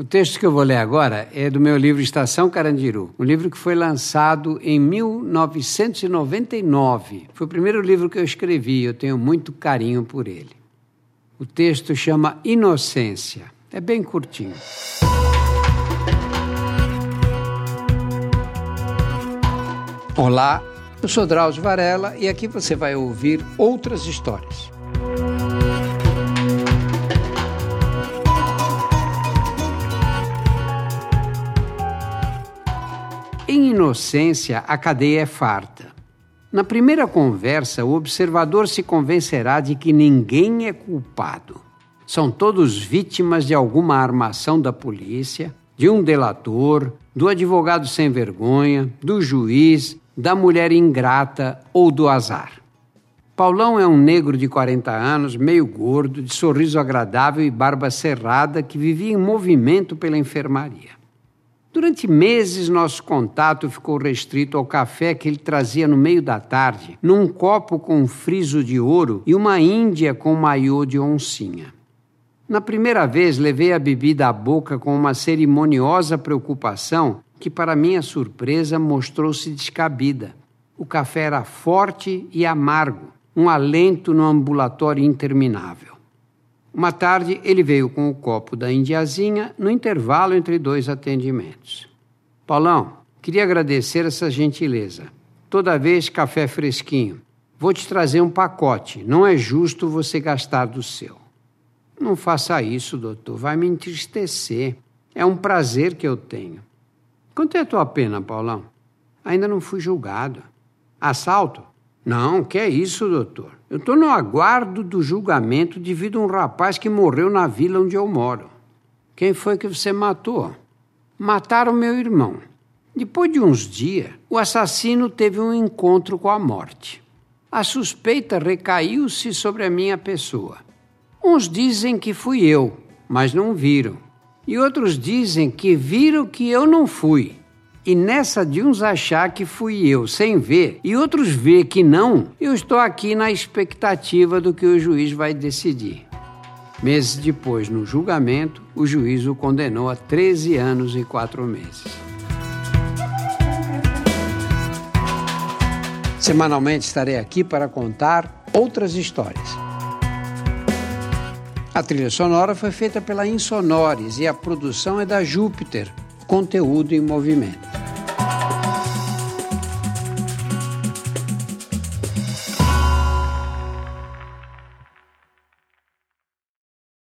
O texto que eu vou ler agora é do meu livro Estação Carandiru, um livro que foi lançado em 1999. Foi o primeiro livro que eu escrevi, eu tenho muito carinho por ele. O texto chama Inocência. É bem curtinho. Olá, eu sou Drauzio Varela e aqui você vai ouvir outras histórias. Em inocência, a cadeia é farta. Na primeira conversa, o observador se convencerá de que ninguém é culpado. São todos vítimas de alguma armação da polícia, de um delator, do advogado sem vergonha, do juiz, da mulher ingrata ou do azar. Paulão é um negro de 40 anos, meio gordo, de sorriso agradável e barba cerrada, que vivia em movimento pela enfermaria. Durante meses, nosso contato ficou restrito ao café que ele trazia no meio da tarde, num copo com um friso de ouro e uma índia com maiô de oncinha. Na primeira vez, levei a bebida à boca com uma cerimoniosa preocupação que, para minha surpresa, mostrou-se descabida. O café era forte e amargo, um alento no ambulatório interminável. Uma tarde, ele veio com o copo da indiazinha no intervalo entre dois atendimentos. Paulão, queria agradecer essa gentileza. Toda vez café fresquinho. Vou te trazer um pacote. Não é justo você gastar do seu. Não faça isso, doutor. Vai me entristecer. É um prazer que eu tenho. Quanto é a tua pena, Paulão? Ainda não fui julgado. Assalto? Não, que é isso, doutor? Eu estou no aguardo do julgamento devido a um rapaz que morreu na vila onde eu moro. Quem foi que você matou? Mataram meu irmão. Depois de uns dias, o assassino teve um encontro com a morte. A suspeita recaiu-se sobre a minha pessoa. Uns dizem que fui eu, mas não viram. E outros dizem que viram que eu não fui, e nessa de uns achar que fui eu sem ver e outros ver que não, eu estou aqui na expectativa do que o juiz vai decidir. Meses depois, no julgamento, o juiz o condenou a 13 anos e 4 meses. Semanalmente estarei aqui para contar outras histórias. A trilha sonora foi feita pela Insonores e a produção é da Júpiter, conteúdo em movimento.